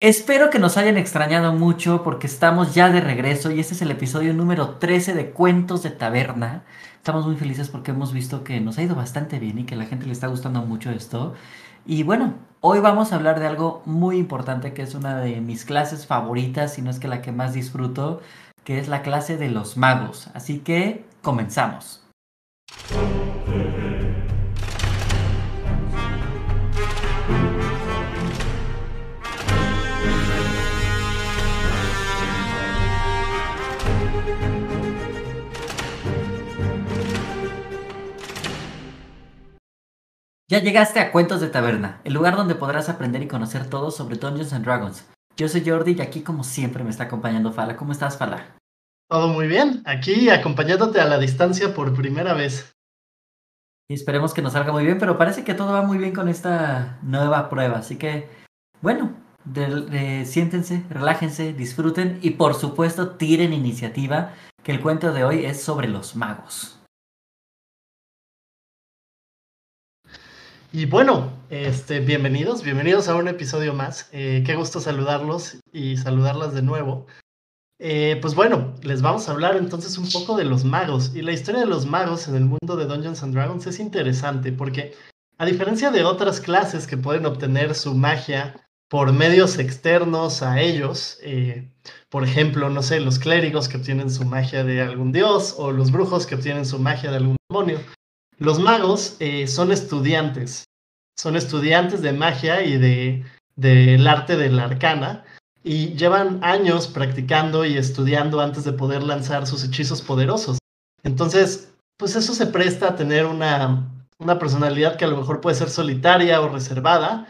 Espero que nos hayan extrañado mucho porque estamos ya de regreso y este es el episodio número 13 de Cuentos de Taberna. Estamos muy felices porque hemos visto que nos ha ido bastante bien y que a la gente le está gustando mucho esto. Y bueno, hoy vamos a hablar de algo muy importante que es una de mis clases favoritas, si no es que la que más disfruto, que es la clase de los magos. Así que comenzamos. Ya llegaste a Cuentos de Taberna, el lugar donde podrás aprender y conocer todo sobre Dungeons and Dragons. Yo soy Jordi y aquí como siempre me está acompañando Fala. ¿Cómo estás, Fala? Todo muy bien, aquí acompañándote a la distancia por primera vez. Y esperemos que nos salga muy bien, pero parece que todo va muy bien con esta nueva prueba. Así que, bueno, siéntense, relájense, disfruten y por supuesto tiren iniciativa, que el cuento de hoy es sobre los magos. Y bueno, este, bienvenidos, bienvenidos a un episodio más. Eh, qué gusto saludarlos y saludarlas de nuevo. Eh, pues bueno, les vamos a hablar entonces un poco de los magos. Y la historia de los magos en el mundo de Dungeons and Dragons es interesante porque, a diferencia de otras clases que pueden obtener su magia por medios externos a ellos, eh, por ejemplo, no sé, los clérigos que obtienen su magia de algún dios o los brujos que obtienen su magia de algún demonio, los magos eh, son estudiantes, son estudiantes de magia y de del arte de la arcana y llevan años practicando y estudiando antes de poder lanzar sus hechizos poderosos. Entonces, pues eso se presta a tener una, una personalidad que a lo mejor puede ser solitaria o reservada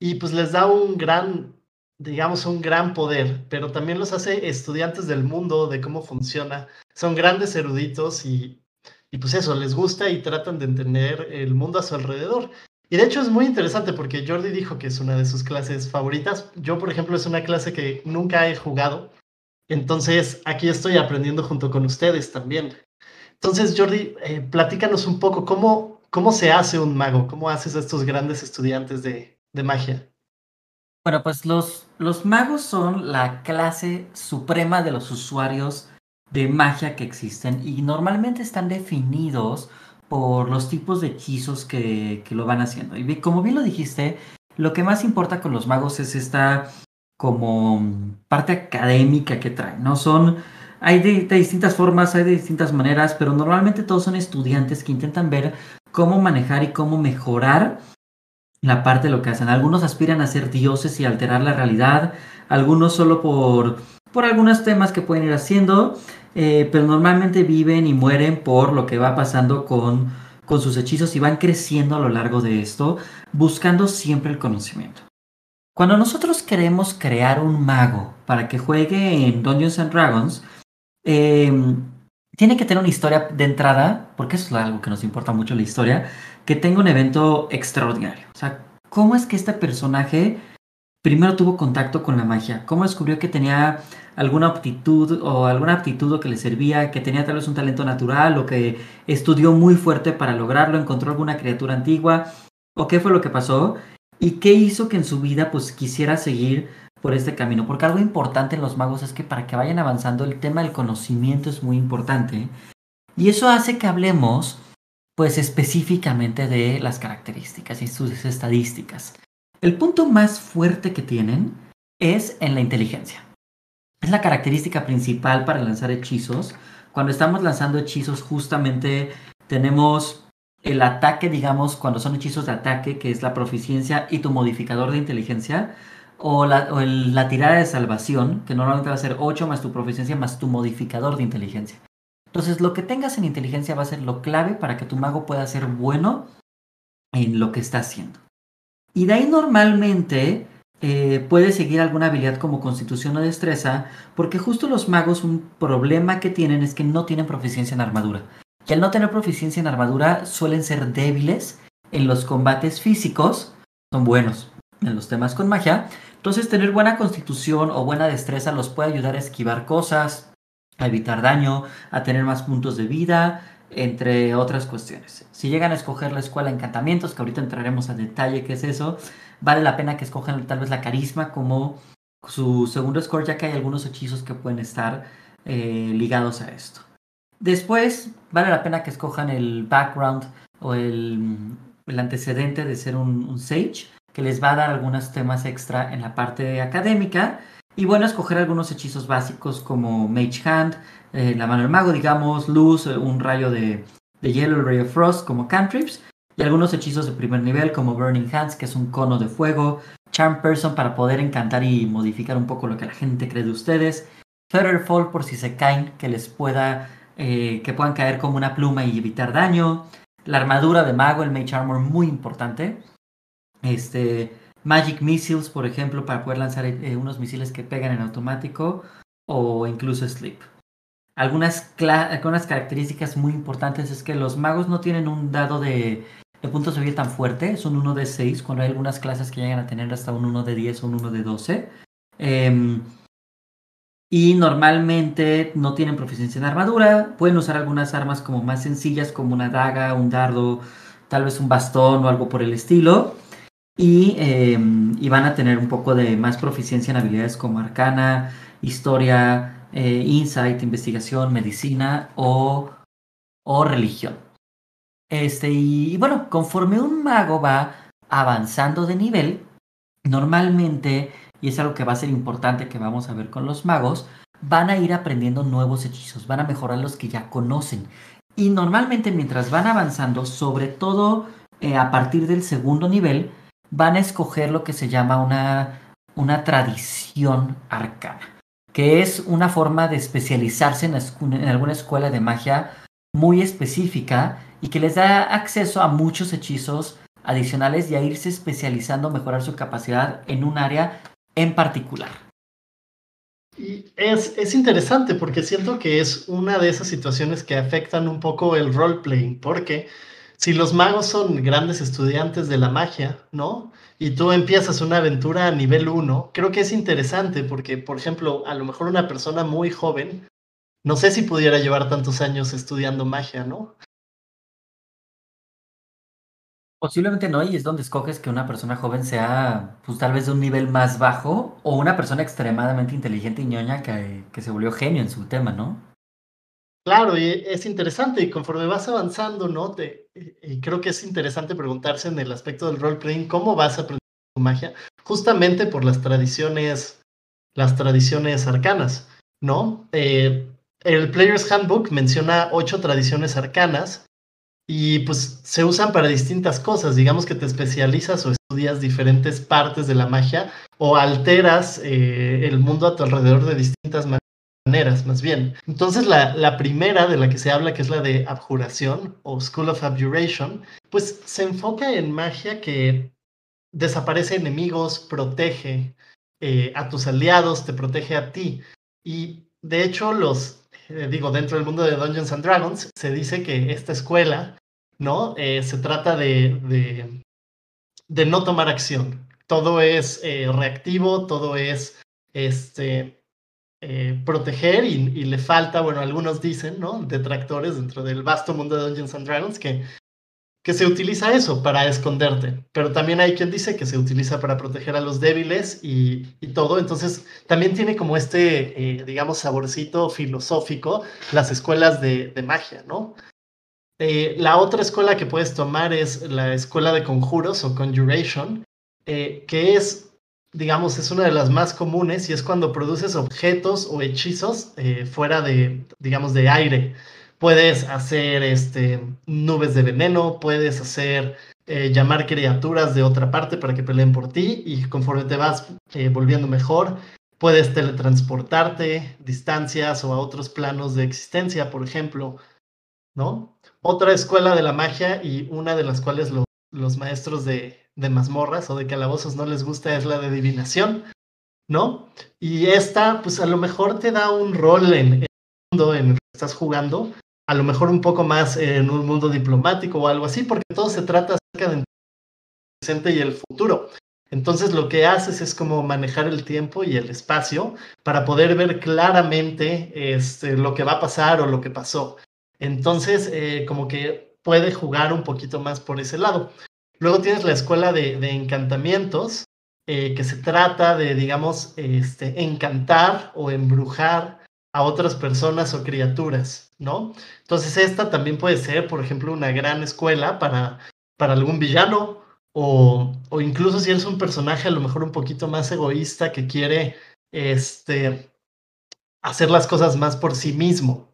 y pues les da un gran, digamos, un gran poder, pero también los hace estudiantes del mundo, de cómo funciona. Son grandes eruditos y y pues eso, les gusta y tratan de entender el mundo a su alrededor. Y de hecho es muy interesante porque Jordi dijo que es una de sus clases favoritas. Yo, por ejemplo, es una clase que nunca he jugado. Entonces, aquí estoy aprendiendo junto con ustedes también. Entonces, Jordi, eh, platícanos un poco cómo, cómo se hace un mago, cómo haces a estos grandes estudiantes de, de magia. Bueno, pues los, los magos son la clase suprema de los usuarios de magia que existen y normalmente están definidos por los tipos de hechizos que, lo van haciendo. Y como bien lo dijiste, lo que más importa con los magos es esta como parte académica que traen, ¿no? Son, hay de, distintas formas, hay de distintas maneras, pero normalmente todos son estudiantes que intentan ver cómo manejar y cómo mejorar la parte de lo que hacen. Algunos aspiran a ser dioses y alterar la realidad, algunos solo por por algunos temas que pueden ir haciendo, eh, pero normalmente viven y mueren por lo que va pasando con, con sus hechizos y van creciendo a lo largo de esto, buscando siempre el conocimiento. Cuando nosotros queremos crear un mago para que juegue en Dungeons and Dragons, em, tiene que tener una historia de entrada, porque eso es algo que nos importa mucho la historia, que tenga un evento extraordinario. O sea, ¿cómo es que este personaje primero tuvo contacto con la magia? ¿Cómo descubrió que tenía alguna aptitud o alguna aptitud que le servía, que tenía tal vez un talento natural o que estudió muy fuerte para lograrlo, encontró alguna criatura antigua o qué fue lo que pasó y qué hizo que en su vida pues quisiera seguir por este camino? Porque algo importante en los magos es que para que vayan avanzando el tema del conocimiento es muy importante y eso hace que hablemos pues específicamente de las características y sus estadísticas. El punto más fuerte que tienen es en la inteligencia. Es la característica principal para lanzar hechizos. Cuando estamos lanzando hechizos, justamente tenemos el ataque, digamos, cuando son hechizos de ataque, que es la proficiencia y tu modificador de inteligencia, o la, tirada de salvación, que normalmente va a ser 8 más tu proficiencia más tu modificador de inteligencia. Entonces, lo que tengas en inteligencia va a ser lo clave para que tu mago pueda ser bueno en lo que está haciendo. Y de ahí normalmente eh, puede seguir alguna habilidad como constitución o destreza, porque justo los magos un problema que tienen es que no tienen proficiencia en armadura. Y al no tener proficiencia en armadura suelen ser débiles en los combates físicos, son buenos en los temas con magia. Entonces tener buena constitución o buena destreza los puede ayudar a esquivar cosas, a evitar daño, a tener más puntos de vida, entre otras cuestiones. Si llegan a escoger la escuela encantamientos, que ahorita entraremos a detalle qué es eso, vale la pena que escojan tal vez la carisma como su segundo score, ya que hay algunos hechizos que pueden estar eh, ligados a esto. Después, vale la pena que escojan el background o el, antecedente de ser un, Sage, que les va a dar algunos temas extra en la parte académica. Y bueno, escoger algunos hechizos básicos como Mage Hand, eh, la mano del mago, digamos, luz, eh, un rayo de, de hielo, el rayo Frost como cantrips. Y algunos hechizos de primer nivel como Burning Hands, que es un cono de fuego. Charm Person para poder encantar y modificar un poco lo que la gente cree de ustedes. Fall por si se caen, que les pueda eh, que puedan caer como una pluma y evitar daño. La armadura de mago, el Mage Armor, muy importante. Este, Magic Missiles, por ejemplo, para poder lanzar unos misiles que pegan en automático o incluso Sleep. Algunas, algunas características muy importantes es que los magos no tienen un dado de, de puntos de vida tan fuerte, es un 1 de 6, cuando hay algunas clases que llegan a tener hasta un 1 de 10 o un 1 de 12. Eh, y normalmente no tienen proficiencia en armadura. Pueden usar algunas armas como más sencillas, como una daga, un dardo, tal vez un bastón o algo por el estilo. Y, em, van a tener un poco de más proficiencia en habilidades como arcana, historia, eh, insight, investigación, medicina o, o religión. Este, y bueno, conforme un mago va avanzando de nivel, normalmente y es algo que va a ser importante que vamos a ver con los magos, van a ir aprendiendo nuevos hechizos, van a mejorar los que ya conocen. Y normalmente mientras van avanzando, sobre todo eh, a partir del segundo nivel, van a escoger lo que se llama una, una tradición arcana, que es una forma de especializarse en, alguna escuela de magia muy específica y que les da acceso a muchos hechizos adicionales y a irse especializando, mejorar su capacidad en un área en particular. Y es, es, interesante porque siento que es una de esas situaciones que afectan un poco el roleplaying, porque si los magos son grandes estudiantes de la magia, ¿no? Y tú empiezas una aventura a nivel 1, creo que es interesante porque, por ejemplo, a lo mejor una persona muy joven, no sé si pudiera llevar tantos años estudiando magia, ¿no? Posiblemente no, y es donde escoges que una persona joven sea, pues tal vez de un nivel más bajo, o una persona extremadamente inteligente y ñoña que, que se volvió genio en su tema, ¿no? Claro, y es interesante, y conforme vas avanzando, ¿no? Te, y creo que es interesante preguntarse en el aspecto del role-playing, ¿cómo vas a aprender tu magia? Justamente por las tradiciones, las tradiciones arcanas, ¿no? Eh, el Player's Handbook menciona ocho tradiciones arcanas, y pues se usan para distintas cosas. Digamos que te especializas o estudias diferentes partes de la magia o alteras eh, el mundo a tu alrededor de distintas maneras, más bien. Entonces la, la, primera de la que se habla, que es la de abjuración o School of Abjuration, pues se enfoca en magia que desaparece enemigos, protege eh, a tus aliados, te protege a ti. Y de hecho los eh, digo, dentro del mundo de Dungeons and Dragons, se dice que esta escuela, ¿no? Eh, se trata de, de, no tomar acción. Todo es reactivo, todo es este, proteger y, y, le falta, bueno, algunos dicen, ¿no? Detractores dentro del vasto mundo de Dungeons and Dragons que que se utiliza eso para esconderte, pero también hay quien dice que se utiliza para proteger a los débiles y, todo, entonces también tiene como este, eh, digamos, saborcito filosófico las escuelas de, magia, ¿no? Eh, la otra escuela que puedes tomar es la escuela de conjuros o conjuration, eh, que es, digamos, es una de las más comunes y es cuando produces objetos o hechizos fuera de, digamos, de aire. Puedes hacer este, nubes de veneno, puedes hacer eh, llamar criaturas de otra parte para que peleen por ti y conforme te vas eh, volviendo mejor, puedes teletransportarte distancias o a otros planos de existencia, por ejemplo, ¿no? Otra escuela de la magia y una de las cuales los maestros de, de mazmorras o de calabozos no les gusta es la de adivinación, ¿no? Y esta, pues a lo mejor te da un rol en, el mundo en el que estás jugando, a lo mejor un poco más en un mundo diplomático o algo así, porque todo se trata acerca del presente y el futuro. Entonces lo que haces es como manejar el tiempo y el espacio para poder ver claramente este, lo que va a pasar o lo que pasó. Entonces, eh, como que puede jugar un poquito más por ese lado. Luego tienes la escuela de, encantamientos, eh, que se trata de, digamos, este, encantar o embrujar a otras personas o criaturas, ¿no? Entonces esta también puede ser, por ejemplo, una gran escuela para, para algún villano o, o incluso si eres un personaje a lo mejor un poquito más egoísta que quiere este, hacer las cosas más por sí mismo,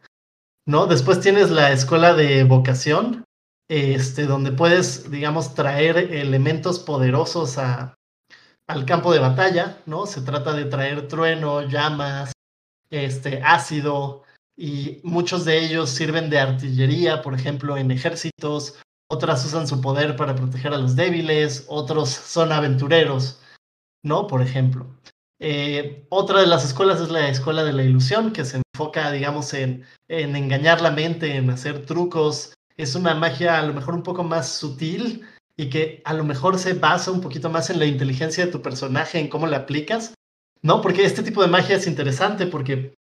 ¿no? Después tienes la escuela de vocación, este, donde puedes, digamos, traer elementos poderosos a, al campo de batalla, ¿no? Se trata de traer trueno, llamas, este, ácido, y muchos de ellos sirven de artillería, por ejemplo, en ejércitos, otras usan su poder para proteger a los débiles, otros son aventureros, ¿no? Por ejemplo. Eh, otra de las escuelas es la escuela de la ilusión, que se enfoca, digamos, en, en engañar la mente, en hacer trucos. Es una magia a lo mejor un poco más sutil y que a lo mejor se basa un poquito más en la inteligencia de tu personaje, en cómo la aplicas, ¿no? Porque este tipo de magia es interesante porque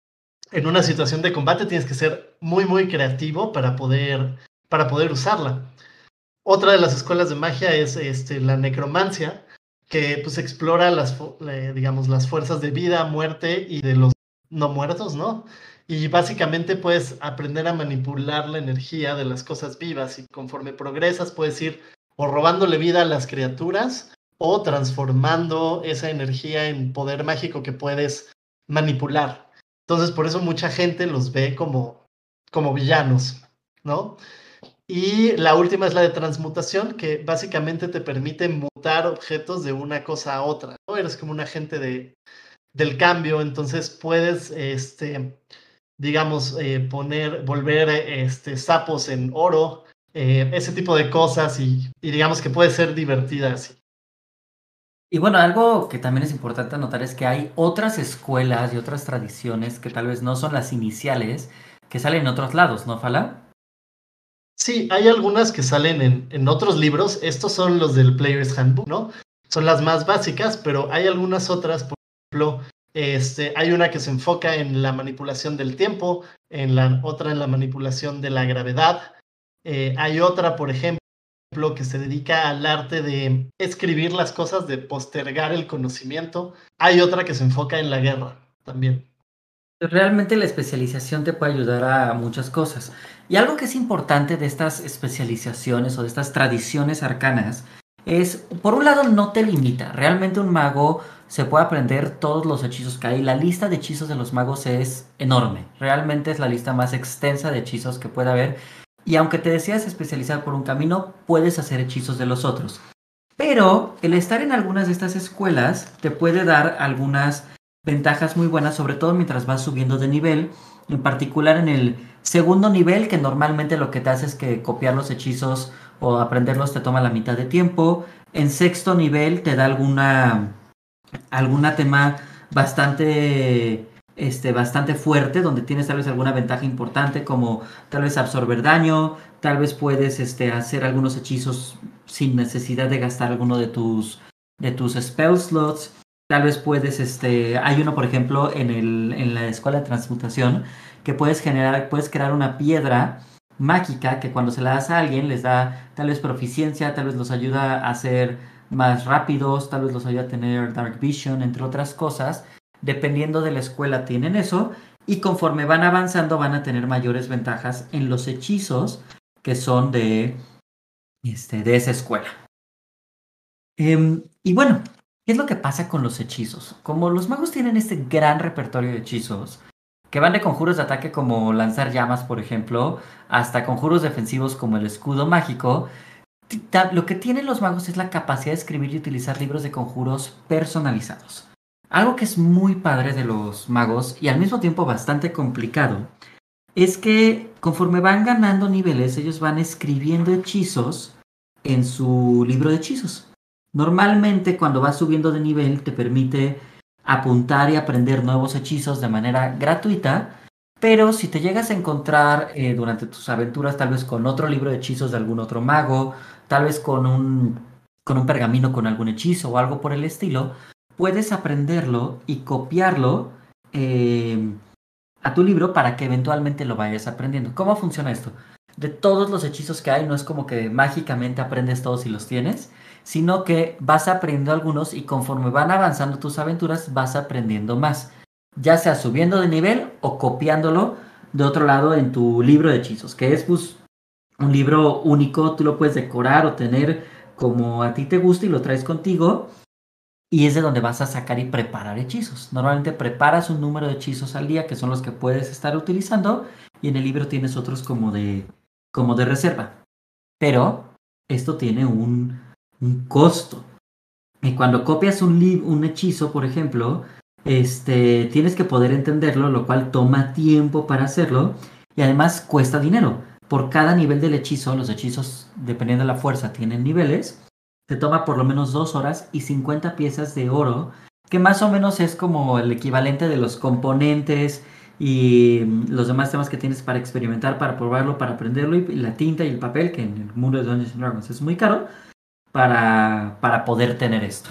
en una situación de combate tienes que ser muy, muy creativo para poder, para poder usarla. Otra de las escuelas de magia es este, la necromancia, que pues explora las, digamos, las fuerzas de vida, muerte y de los no muertos, ¿no? Y básicamente puedes aprender a manipular la energía de las cosas vivas y conforme progresas puedes ir o robándole vida a las criaturas o transformando esa energía en poder mágico que puedes manipular. Entonces por eso mucha gente los ve como, como villanos, ¿no? Y la última es la de transmutación, que básicamente te permite mutar objetos de una cosa a otra, ¿no? Eres como un agente de, del cambio, entonces puedes, este, digamos, eh, poner, volver este, sapos en oro, eh, ese tipo de cosas y, y, digamos que puede ser divertida así. Y bueno, algo que también es importante notar es que hay otras escuelas y otras tradiciones que tal vez no son las iniciales, que salen en otros lados, ¿no, Fala? Sí, hay algunas que salen en, en, otros libros. Estos son los del Player's Handbook, ¿no? Son las más básicas, pero hay algunas otras, por ejemplo, este, hay una que se enfoca en la manipulación del tiempo, en la otra en la manipulación de la gravedad. Eh, hay otra, por ejemplo, que se dedica al arte de escribir las cosas, de postergar el conocimiento. Hay otra que se enfoca en la guerra también. Realmente la especialización te puede ayudar a muchas cosas. Y algo que es importante de estas especializaciones o de estas tradiciones arcanas es, por un lado, no te limita. Realmente un mago se puede aprender todos los hechizos que hay. La lista de hechizos de los magos es enorme. Realmente es la lista más extensa de hechizos que puede haber. Y aunque te deseas especializar por un camino, puedes hacer hechizos de los otros. Pero el estar en algunas de estas escuelas te puede dar algunas ventajas muy buenas, sobre todo mientras vas subiendo de nivel, en particular en el segundo nivel, que normalmente lo que te hace es que copiar los hechizos o aprenderlos te toma la mitad de tiempo. En sexto nivel te da alguna, alguna tema bastante, este, bastante fuerte, donde tienes tal vez alguna ventaja importante, como tal vez absorber daño, tal vez puedes este, hacer algunos hechizos sin necesidad de gastar alguno de tus, de tus spell slots. Tal vez puedes, este, hay uno por ejemplo en, el, en la escuela de transmutación que puedes generar, puedes crear una piedra mágica que cuando se la das a alguien les da tal vez proficiencia, tal vez los ayuda a ser más rápidos, tal vez los ayuda a tener dark vision, entre otras cosas. Dependiendo de la escuela tienen eso y conforme van avanzando van a tener mayores ventajas en los hechizos que son de, este, de esa escuela. Eh, y bueno, ¿Qué es lo que pasa con los hechizos? Como los magos tienen este gran repertorio de hechizos, que van de conjuros de ataque como lanzar llamas, por ejemplo, hasta conjuros defensivos como el escudo mágico, lo que tienen los magos es la capacidad de escribir y utilizar libros de conjuros personalizados. Algo que es muy padre de los magos y al mismo tiempo bastante complicado es que conforme van ganando niveles, ellos van escribiendo hechizos en su libro de hechizos. Normalmente cuando vas subiendo de nivel te permite apuntar y aprender nuevos hechizos de manera gratuita, pero si te llegas a encontrar eh, durante tus aventuras tal vez con otro libro de hechizos de algún otro mago, tal vez con un, con un pergamino con algún hechizo o algo por el estilo, puedes aprenderlo y copiarlo eh, a tu libro para que eventualmente lo vayas aprendiendo. ¿Cómo funciona esto? De todos los hechizos que hay, no es como que mágicamente aprendes todos y los tienes, sino que vas aprendiendo algunos y conforme van avanzando tus aventuras vas aprendiendo más, ya sea subiendo de nivel o copiándolo de otro lado en tu libro de hechizos, que es pues, un libro único, tú lo puedes decorar o tener como a ti te gusta y lo traes contigo. Y es de donde vas a sacar y preparar hechizos. Normalmente preparas un número de hechizos al día, que son los que puedes estar utilizando, y en el libro tienes otros como de, como de reserva. Pero esto tiene un, un costo. Y cuando copias un, un hechizo, por ejemplo, este, tienes que poder entenderlo, lo cual toma tiempo para hacerlo y además cuesta dinero. Por cada nivel del hechizo, los hechizos, dependiendo de la fuerza, tienen niveles. Se toma por lo menos dos horas y 50 piezas de oro, que más o menos es como el equivalente de los componentes y los demás temas que tienes para experimentar, para probarlo, para aprenderlo, y la tinta y el papel, que en el mundo de Dungeons Dragons es muy caro, para, para poder tener esto.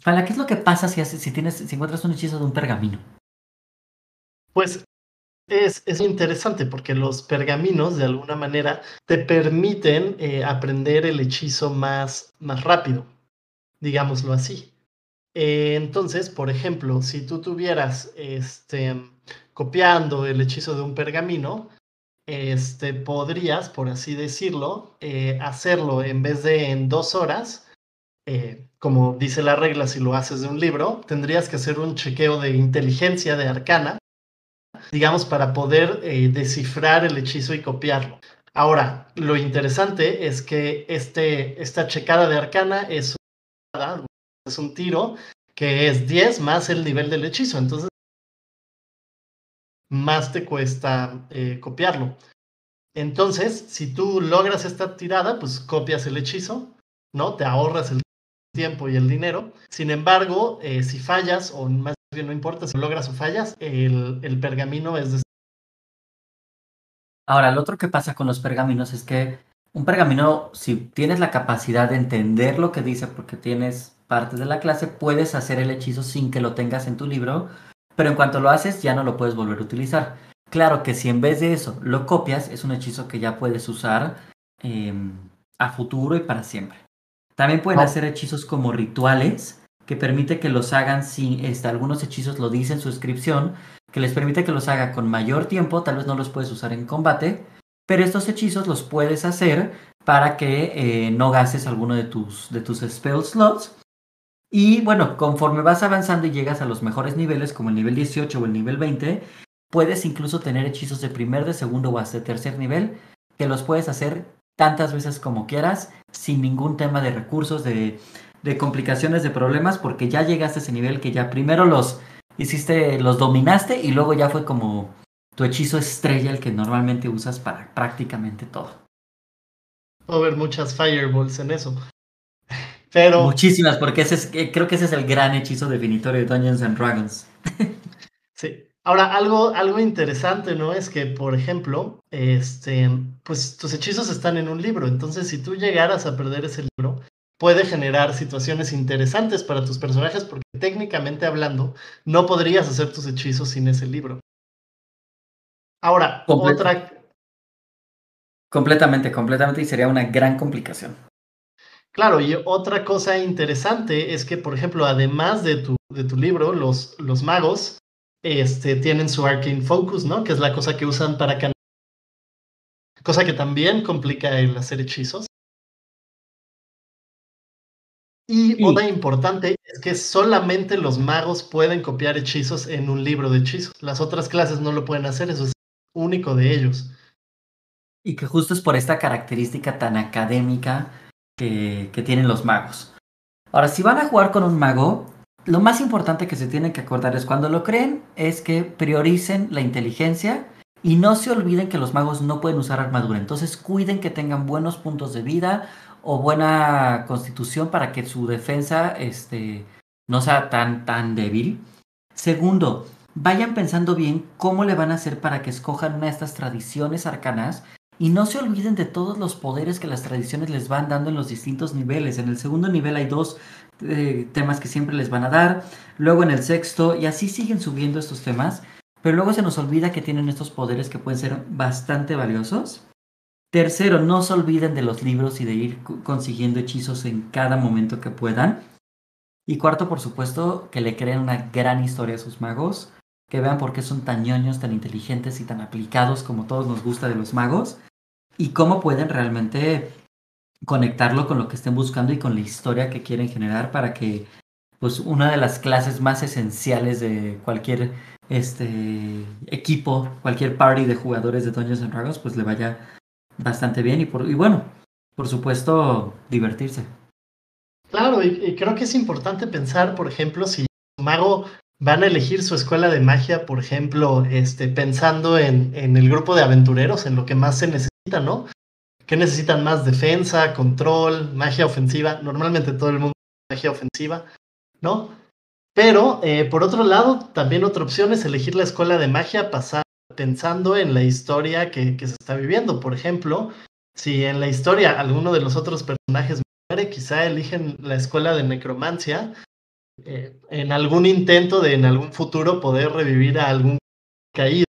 Fala, ¿qué es lo que pasa si, si, tienes, si encuentras un hechizo de un pergamino? Pues es, es, interesante porque los pergaminos de alguna manera te permiten eh, aprender el hechizo más, más rápido, digámoslo así. Eh, entonces, por ejemplo, si tú tuvieras este, copiando el hechizo de un pergamino, este, podrías, por así decirlo, eh, hacerlo en vez de en dos horas, eh, como dice la regla, si lo haces de un libro, tendrías que hacer un chequeo de inteligencia de arcana, digamos, para poder eh, descifrar el hechizo y copiarlo. Ahora, lo interesante es que este, esta checada de arcana es, es un tiro que es 10 más el nivel del hechizo. Entonces, más te cuesta eh, copiarlo. Entonces, si tú logras esta tirada, pues copias el hechizo, ¿no? Te ahorras el tiempo y el dinero. Sin embargo, eh, si fallas, o más bien no importa si logras o fallas, el, el pergamino es de... Ahora, lo otro que pasa con los pergaminos es que un pergamino, si tienes la capacidad de entender lo que dice porque tienes partes de la clase, puedes hacer el hechizo sin que lo tengas en tu libro pero en cuanto lo haces ya no lo puedes volver a utilizar. Claro que si en vez de eso lo copias, es un hechizo que ya puedes usar em, a futuro y para siempre. También pueden hacer hechizos como rituales, que permite que los hagan si este, algunos hechizos lo dicen en su descripción, que les permite que los haga con mayor tiempo, tal vez no los puedes usar en combate, pero estos hechizos los puedes hacer para que eh, no gastes alguno de tus, de tus spell slots y bueno, conforme vas avanzando y llegas a los mejores niveles, como el nivel 18 o el nivel 20, puedes incluso tener hechizos de primer, de segundo o hasta de tercer nivel, que los puedes hacer tantas veces como quieras, sin ningún tema de recursos, de, complicaciones, de problemas, porque ya llegaste a ese nivel que ya primero los hiciste, los dominaste y luego ya fue como tu hechizo estrella el que normalmente usas para prácticamente todo. Puedo ver muchas fireballs en eso. Muchísimas, porque ese es, eh, creo que ese es el gran hechizo definitorio de Dungeons and Dragons. sí. Ahora, algo, algo interesante, ¿no? Es que, por ejemplo, este, pues tus hechizos están en un libro. Entonces, si tú llegaras a perder ese libro, puede generar situaciones interesantes para tus personajes, porque técnicamente hablando, no podrías hacer tus hechizos sin ese libro. Ahora, otra. Completamente, completamente, y sería una gran complicación. Claro, y otra cosa interesante es que, por ejemplo, además de tu, de tu libro, los, los magos este, tienen su Arcane Focus, ¿no? Que es la cosa que usan para canalizar. Cosa que también complica el hacer hechizos. Y otra importante es que solamente los magos pueden copiar hechizos en un libro de hechizos. Las otras clases no lo pueden hacer, eso es único de ellos. Y que justo es por esta característica tan académica que, tienen los magos. Ahora, si van a jugar con un mago, lo más importante que se tienen que acordar es cuando lo creen, es que prioricen la inteligencia y no se olviden que los magos no pueden usar armadura. Entonces cuiden que tengan buenos puntos de vida o buena constitución para que su defensa este, no sea tan, tan débil. Segundo, vayan pensando bien cómo le van a hacer para que escojan una de estas tradiciones arcanas y no se olviden de todos los poderes que las tradiciones les van dando en los distintos niveles. En el segundo nivel hay dos eh, temas que siempre les van a dar. Luego en el sexto, y así siguen subiendo estos temas. Pero luego se nos olvida que tienen estos poderes que pueden ser bastante valiosos. Tercero, no se olviden de los libros y de ir consiguiendo hechizos en cada momento que puedan. Y cuarto, por supuesto, que le creen una gran historia a sus magos, que vean por qué son tan ñoños, tan inteligentes y tan aplicados como todos nos gusta de los magos, y cómo pueden realmente conectarlo con lo que estén buscando y con la historia que quieren generar para que pues una de las clases más esenciales de cualquier este equipo, cualquier party de jugadores de Dungeons and Dragons, pues le vaya bastante bien y por y bueno, por supuesto, divertirse. Claro, y, creo que es importante pensar, por ejemplo, si mago van a elegir su escuela de magia, por ejemplo, este, pensando en, en el grupo de aventureros, en lo que más se necesita, ¿no? Que necesitan más defensa, control, magia ofensiva. Normalmente todo el mundo magia ofensiva, ¿no? Pero, eh, por otro lado, también otra opción es elegir la escuela de magia pasar, pensando en la historia que, que se está viviendo. Por ejemplo, si en la historia alguno de los otros personajes quizá eligen la escuela de necromancia eh, en algún intento de en algún futuro poder revivir a algún caído.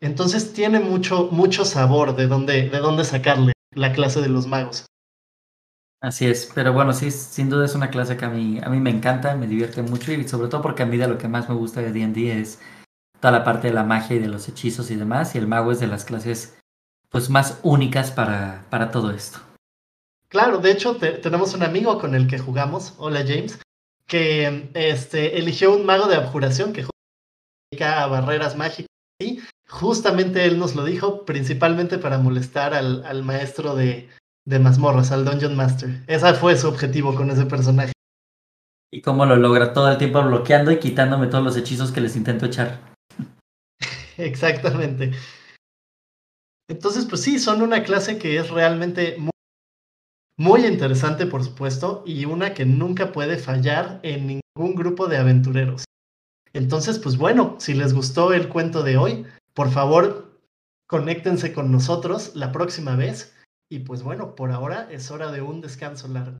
Entonces tiene mucho, mucho sabor de dónde, de dónde sacarle la clase de los magos. Así es, pero bueno, sí, sin duda es una clase que a mí, a mí me encanta, me divierte mucho y sobre todo porque a mí de lo que más me gusta de D&D es toda la parte de la magia y de los hechizos y demás, y el mago es de las clases pues más únicas para, para todo esto. Claro, de hecho tenemos un amigo con el que jugamos, hola James, que este, eligió un mago de abjuración que juega a barreras mágicas. Y justamente él nos lo dijo, principalmente para molestar al, al maestro de, de mazmorras, al Dungeon Master. Ese fue su objetivo con ese personaje. Y cómo lo logra todo el tiempo bloqueando y quitándome todos los hechizos que les intento echar. Exactamente. Entonces, pues sí, son una clase que es realmente muy muy interesante, por supuesto, y una que nunca puede fallar en ningún grupo de aventureros. Entonces, pues bueno, si les gustó el cuento de hoy, por favor, conéctense con nosotros la próxima vez. Y pues bueno, por ahora es hora de un descanso largo.